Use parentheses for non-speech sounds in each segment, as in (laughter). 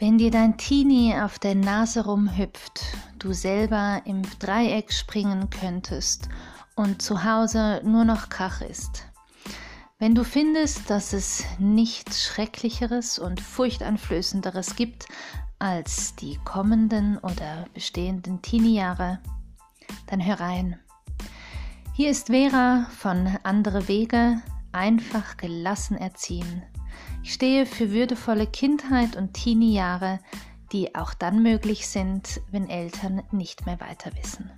Wenn dir dein Teenie auf der Nase rumhüpft, du selber im Dreieck springen könntest und zu Hause nur noch Krach ist. Wenn du findest, dass es nichts Schrecklicheres und Furchteinflößenderes gibt als die kommenden oder bestehenden Teenie-Jahre, dann hör rein. Hier ist Vera von Andere Wege, einfach gelassen erziehen. Ich stehe für würdevolle Kindheit und Teenie-Jahre, die auch dann möglich sind, wenn Eltern nicht mehr weiter wissen.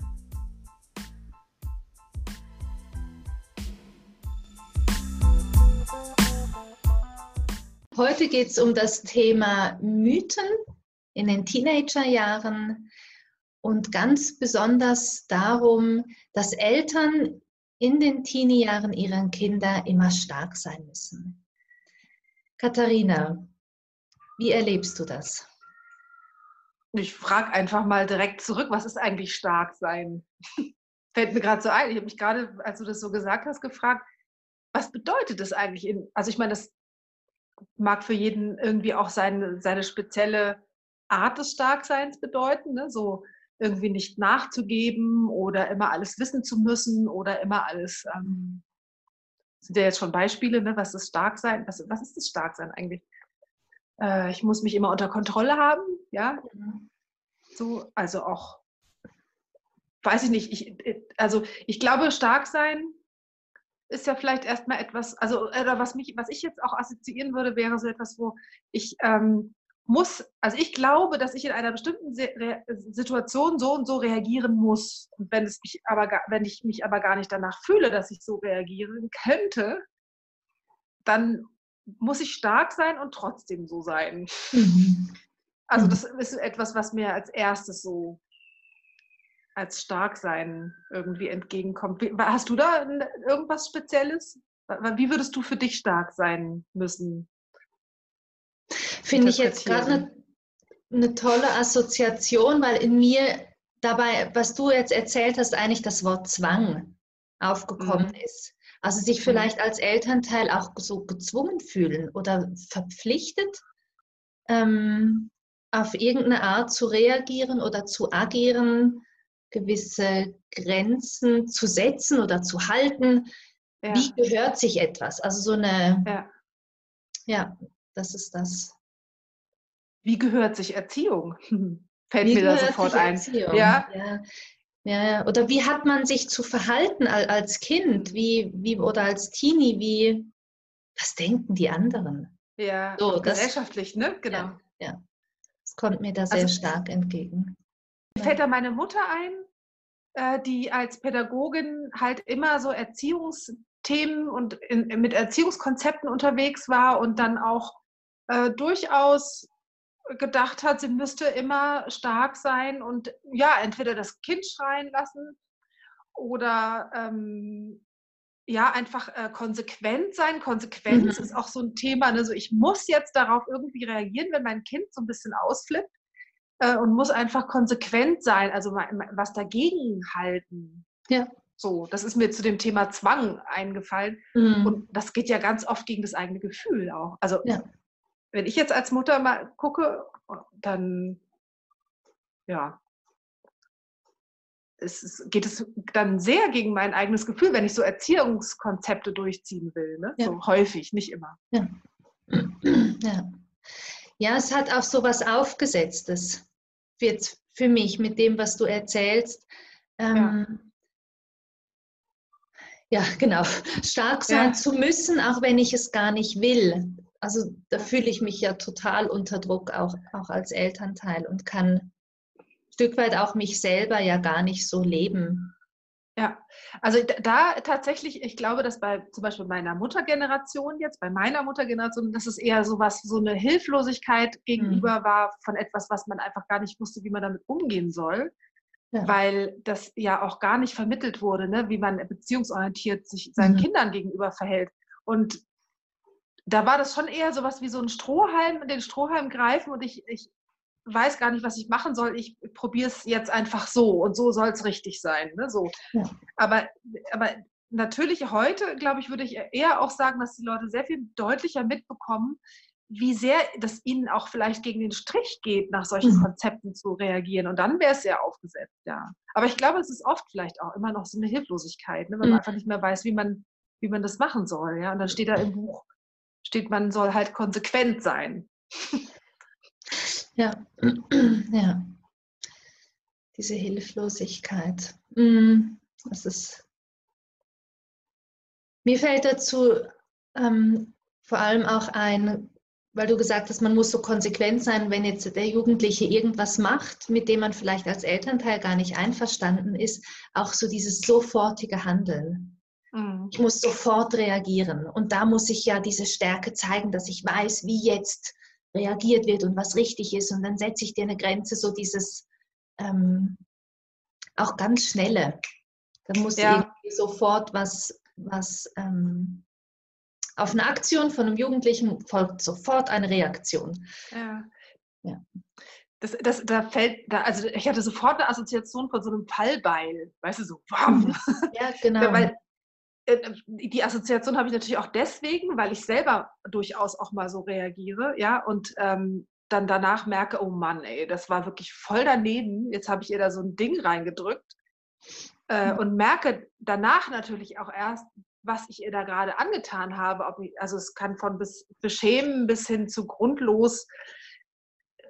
Heute geht es um das Thema Mythen in den Teenagerjahren und ganz besonders darum, dass Eltern in den Teenie-Jahren ihrer Kinder immer stark sein müssen. Katharina, wie erlebst du das? Ich frage einfach mal direkt zurück, was ist eigentlich stark sein? (laughs) Fällt mir gerade so ein. Ich habe mich gerade, als du das so gesagt hast, gefragt, was bedeutet das eigentlich? In, also ich meine, das mag für jeden irgendwie auch seine, seine spezielle Art des Starkseins bedeuten. Ne? So irgendwie nicht nachzugeben oder immer alles wissen zu müssen oder immer alles ähm, sind ja jetzt schon Beispiele, ne? was ist Starksein? Was, was ist das Starksein eigentlich? Äh, ich muss mich immer unter Kontrolle haben, ja. So, also auch, weiß ich nicht, ich, also ich glaube, Starksein ist ja vielleicht erstmal etwas, also oder was mich, was ich jetzt auch assoziieren würde, wäre so etwas, wo ich ähm, muss, also ich glaube, dass ich in einer bestimmten Situation so und so reagieren muss. Und wenn, es mich aber, wenn ich mich aber gar nicht danach fühle, dass ich so reagieren könnte, dann muss ich stark sein und trotzdem so sein. Mhm. Also mhm. das ist etwas, was mir als erstes so als stark sein irgendwie entgegenkommt. Hast du da irgendwas Spezielles? Wie würdest du für dich stark sein müssen? Finde ich jetzt gerade eine, eine tolle Assoziation, weil in mir dabei, was du jetzt erzählt hast, eigentlich das Wort Zwang aufgekommen mhm. ist. Also sich mhm. vielleicht als Elternteil auch so gezwungen fühlen oder verpflichtet, ähm, auf irgendeine Art zu reagieren oder zu agieren, gewisse Grenzen zu setzen oder zu halten. Ja. Wie gehört sich etwas? Also so eine, ja, ja das ist das. Wie gehört sich Erziehung? (laughs) Fällt wie mir da sofort ein. Ja. ja. Ja, oder wie hat man sich zu verhalten als Kind, wie, wie oder als Teenie, wie was denken die anderen? Ja, so, das, gesellschaftlich, ne? Genau. Ja, ja, das kommt mir da sehr also, stark entgegen. Mir fällt da meine Mutter ein, äh, die als Pädagogin halt immer so Erziehungsthemen und in, mit Erziehungskonzepten unterwegs war und dann auch äh, durchaus gedacht hat, sie müsste immer stark sein und ja, entweder das Kind schreien lassen oder ähm, ja, einfach äh, konsequent sein. Konsequenz mhm. ist auch so ein Thema. Ne? So, ich muss jetzt darauf irgendwie reagieren, wenn mein Kind so ein bisschen ausflippt äh, und muss einfach konsequent sein, also was dagegen halten. Ja. So, das ist mir zu dem Thema Zwang eingefallen. Mhm. Und das geht ja ganz oft gegen das eigene Gefühl auch. Also ja wenn ich jetzt als Mutter mal gucke, dann ja, es geht es dann sehr gegen mein eigenes Gefühl, wenn ich so Erziehungskonzepte durchziehen will. Ne? Ja. So häufig, nicht immer. Ja. (clears throat) ja. ja, es hat auch so was Aufgesetztes jetzt für mich mit dem, was du erzählst. Ähm, ja. ja. genau. Stark sein ja. zu müssen, auch wenn ich es gar nicht will also da fühle ich mich ja total unter Druck, auch, auch als Elternteil und kann ein Stück weit auch mich selber ja gar nicht so leben. Ja, also da tatsächlich, ich glaube, dass bei zum Beispiel meiner Muttergeneration jetzt, bei meiner Muttergeneration, dass es eher so was, so eine Hilflosigkeit gegenüber mhm. war von etwas, was man einfach gar nicht wusste, wie man damit umgehen soll. Ja. Weil das ja auch gar nicht vermittelt wurde, ne? wie man beziehungsorientiert sich seinen mhm. Kindern gegenüber verhält. Und da war das schon eher so was wie so ein Strohhalm, den Strohhalm greifen und ich, ich weiß gar nicht, was ich machen soll. Ich probiere es jetzt einfach so und so soll es richtig sein. Ne? So. Ja. Aber, aber natürlich heute, glaube ich, würde ich eher auch sagen, dass die Leute sehr viel deutlicher mitbekommen, wie sehr das ihnen auch vielleicht gegen den Strich geht, nach solchen mhm. Konzepten zu reagieren. Und dann wäre es sehr aufgesetzt, ja. Aber ich glaube, es ist oft vielleicht auch immer noch so eine Hilflosigkeit, ne, wenn man mhm. einfach nicht mehr weiß, wie man, wie man das machen soll. Ja? Und dann steht da im Buch, steht, man soll halt konsequent sein. Ja, (clears throat) ja. Diese Hilflosigkeit. Mhm. Das ist. Mir fällt dazu ähm, vor allem auch ein, weil du gesagt hast, man muss so konsequent sein, wenn jetzt der Jugendliche irgendwas macht, mit dem man vielleicht als Elternteil gar nicht einverstanden ist, auch so dieses sofortige Handeln. Mhm. Ich muss sofort reagieren. Und da muss ich ja diese Stärke zeigen, dass ich weiß, wie jetzt reagiert wird und was richtig ist. Und dann setze ich dir eine Grenze, so dieses ähm, auch ganz schnelle. Da muss ja. irgendwie sofort was, was ähm, auf eine Aktion von einem Jugendlichen folgt sofort eine Reaktion. Ja. ja. Das, das, da fällt, da, also ich hatte sofort eine Assoziation von so einem Fallbeil, weißt du, so warm. Ja, genau. (laughs) weil, die Assoziation habe ich natürlich auch deswegen, weil ich selber durchaus auch mal so reagiere, ja, und ähm, dann danach merke, oh Mann, ey, das war wirklich voll daneben. Jetzt habe ich ihr da so ein Ding reingedrückt äh, mhm. und merke danach natürlich auch erst, was ich ihr da gerade angetan habe. Ich, also es kann von bis beschämen bis hin zu grundlos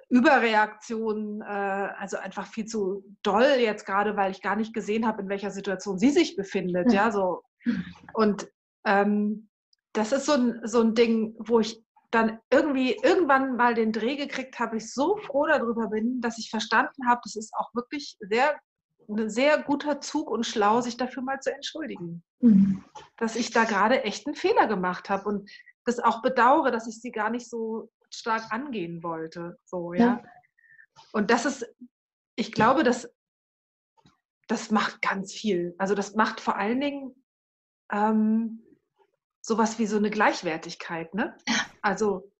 Überreaktionen, äh, also einfach viel zu doll jetzt gerade, weil ich gar nicht gesehen habe, in welcher Situation sie sich befindet. Ja, so. Und ähm, das ist so ein, so ein Ding, wo ich dann irgendwie irgendwann mal den Dreh gekriegt habe, ich so froh darüber bin, dass ich verstanden habe, das ist auch wirklich sehr ein sehr guter Zug und schlau, sich dafür mal zu entschuldigen. Mhm. Dass ich da gerade echt einen Fehler gemacht habe und das auch bedauere, dass ich sie gar nicht so stark angehen wollte. So, ja. ja. Und das ist, ich glaube, das, das macht ganz viel. Also das macht vor allen Dingen ähm, sowas wie so eine Gleichwertigkeit. Ne? Also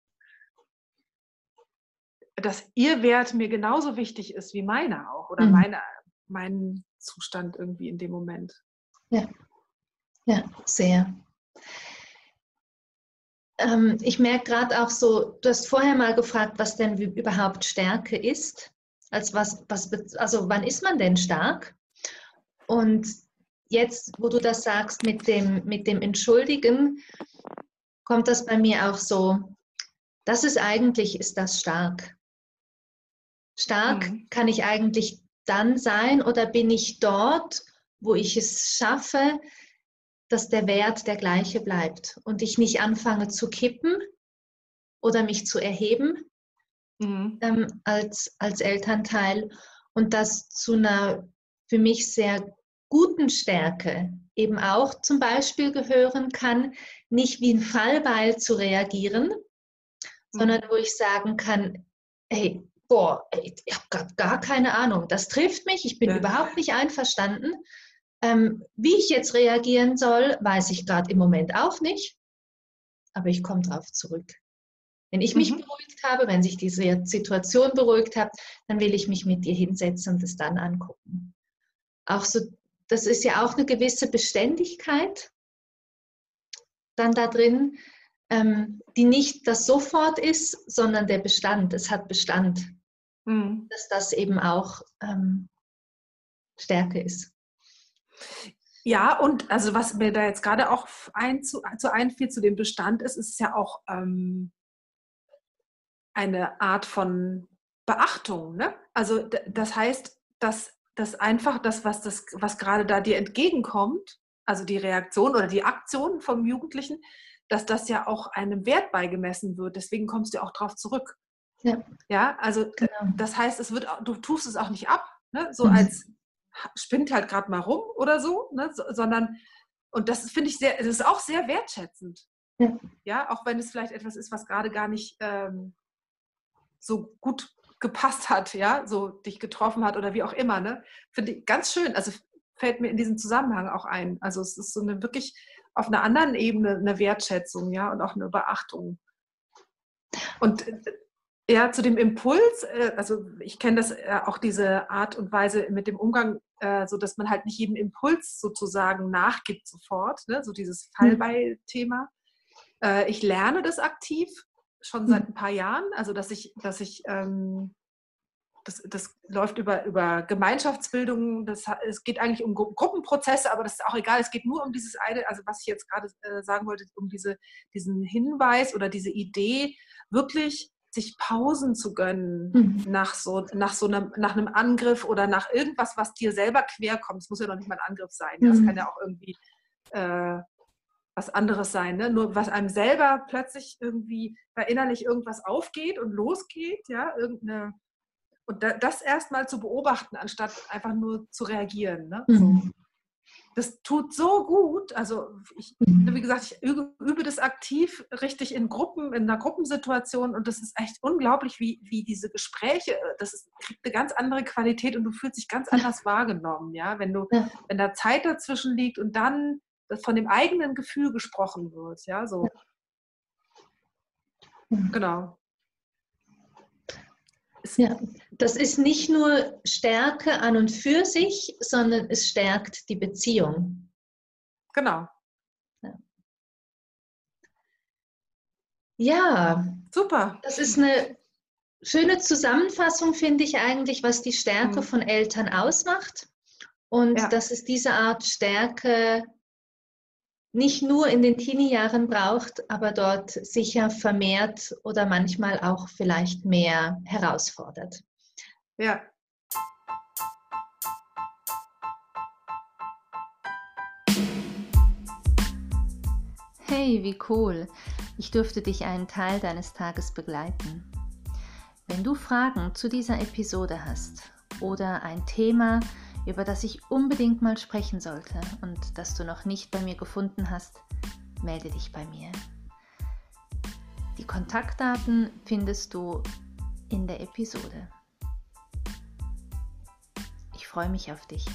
dass ihr Wert mir genauso wichtig ist wie meiner auch oder mhm. meine meinen Zustand irgendwie in dem Moment. Ja, ja, sehr. Ähm, ich merke gerade auch so, du hast vorher mal gefragt, was denn überhaupt Stärke ist. Als was, was, also wann ist man denn stark? Und jetzt, wo du das sagst mit dem, mit dem Entschuldigen, kommt das bei mir auch so, das ist eigentlich, ist das stark. Stark mhm. kann ich eigentlich dann sein oder bin ich dort, wo ich es schaffe, dass der Wert der gleiche bleibt und ich nicht anfange zu kippen oder mich zu erheben mhm. ähm, als, als Elternteil und das zu einer für mich sehr guten Stärke eben auch zum Beispiel gehören kann, nicht wie ein Fallbeil zu reagieren, mhm. sondern wo ich sagen kann, hey, boah, ich habe gar keine Ahnung, das trifft mich, ich bin ja. überhaupt nicht einverstanden. Ähm, wie ich jetzt reagieren soll, weiß ich gerade im Moment auch nicht, aber ich komme drauf zurück. Wenn ich mich mhm. beruhigt habe, wenn sich diese Situation beruhigt hat, dann will ich mich mit dir hinsetzen und es dann angucken. Auch so, das ist ja auch eine gewisse Beständigkeit dann da drin, ähm, die nicht das Sofort ist, sondern der Bestand. Es hat Bestand mhm. dass das eben auch ähm, Stärke ist. Ja, und also was mir da jetzt gerade auch ein, zu, zu einfiel zu dem Bestand ist, ist ja auch ähm, eine Art von Beachtung. Ne? Also das heißt, dass das einfach das, was, das, was gerade da dir entgegenkommt, also die Reaktion oder die Aktion vom Jugendlichen, dass das ja auch einem Wert beigemessen wird. Deswegen kommst du auch drauf zurück. Ja, ja also genau. das heißt, es wird, du tust es auch nicht ab, ne? so mhm. als spinnt halt gerade mal rum oder so, ne? so, sondern, und das finde ich sehr, das ist auch sehr wertschätzend. Ja. ja, auch wenn es vielleicht etwas ist, was gerade gar nicht ähm, so gut gepasst hat, ja, so dich getroffen hat oder wie auch immer, ne? Finde ich ganz schön. Also fällt mir in diesem Zusammenhang auch ein. Also es ist so eine wirklich auf einer anderen Ebene eine Wertschätzung, ja, und auch eine Beachtung. Und äh, ja, zu dem Impuls, äh, also ich kenne das äh, auch diese Art und Weise mit dem Umgang, so dass man halt nicht jedem Impuls sozusagen nachgibt sofort, ne? so dieses mhm. Fallbeil-Thema. Ich lerne das aktiv, schon seit ein paar Jahren. Also dass ich, dass ich ähm, das, das läuft über, über Gemeinschaftsbildung, das, es geht eigentlich um Gruppenprozesse, aber das ist auch egal, es geht nur um dieses eine, also was ich jetzt gerade äh, sagen wollte, um diese, diesen Hinweis oder diese Idee, wirklich sich Pausen zu gönnen mhm. nach, so, nach, so einem, nach einem Angriff oder nach irgendwas, was dir selber quer kommt. Es muss ja noch nicht mal ein Angriff sein. Mhm. Das kann ja auch irgendwie äh, was anderes sein. Ne? Nur was einem selber plötzlich irgendwie da innerlich irgendwas aufgeht und losgeht, ja, irgendeine und da, das erstmal zu beobachten, anstatt einfach nur zu reagieren. Ne? Mhm. Das tut so gut. Also ich, mhm. wie gesagt, ich übe, übe, das aktiv richtig in Gruppen, in einer Gruppensituation und das ist echt unglaublich, wie, wie diese Gespräche, das ist, kriegt eine ganz andere Qualität und du fühlst dich ganz anders wahrgenommen, ja, wenn du, wenn da Zeit dazwischen liegt und dann von dem eigenen Gefühl gesprochen wird, ja, so. Ja. Genau. Ja, das ist nicht nur Stärke an und für sich, sondern es stärkt die Beziehung. Genau. Ja, ja super. Das ist eine schöne Zusammenfassung, finde ich eigentlich, was die Stärke mhm. von Eltern ausmacht. Und ja. dass es diese Art Stärke nicht nur in den Teenie-Jahren braucht, aber dort sicher vermehrt oder manchmal auch vielleicht mehr herausfordert. Ja. Hey, wie cool. Ich durfte dich einen Teil deines Tages begleiten. Wenn du Fragen zu dieser Episode hast oder ein Thema, über das ich unbedingt mal sprechen sollte und das du noch nicht bei mir gefunden hast, melde dich bei mir. Die Kontaktdaten findest du in der Episode. Ich freue mich auf dich.